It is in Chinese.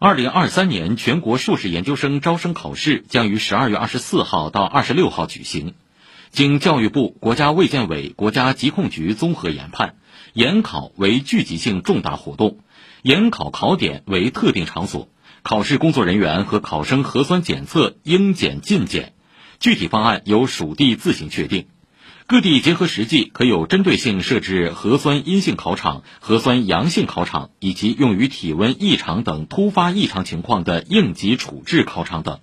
二零二三年全国硕士研究生招生考试将于十二月二十四号到二十六号举行。经教育部、国家卫健委、国家疾控局综合研判，研考为聚集性重大活动，研考考点为特定场所，考试工作人员和考生核酸检测应检尽检，具体方案由属地自行确定。各地结合实际，可有针对性设置核酸阴性考场、核酸阳性考场以及用于体温异常等突发异常情况的应急处置考场等。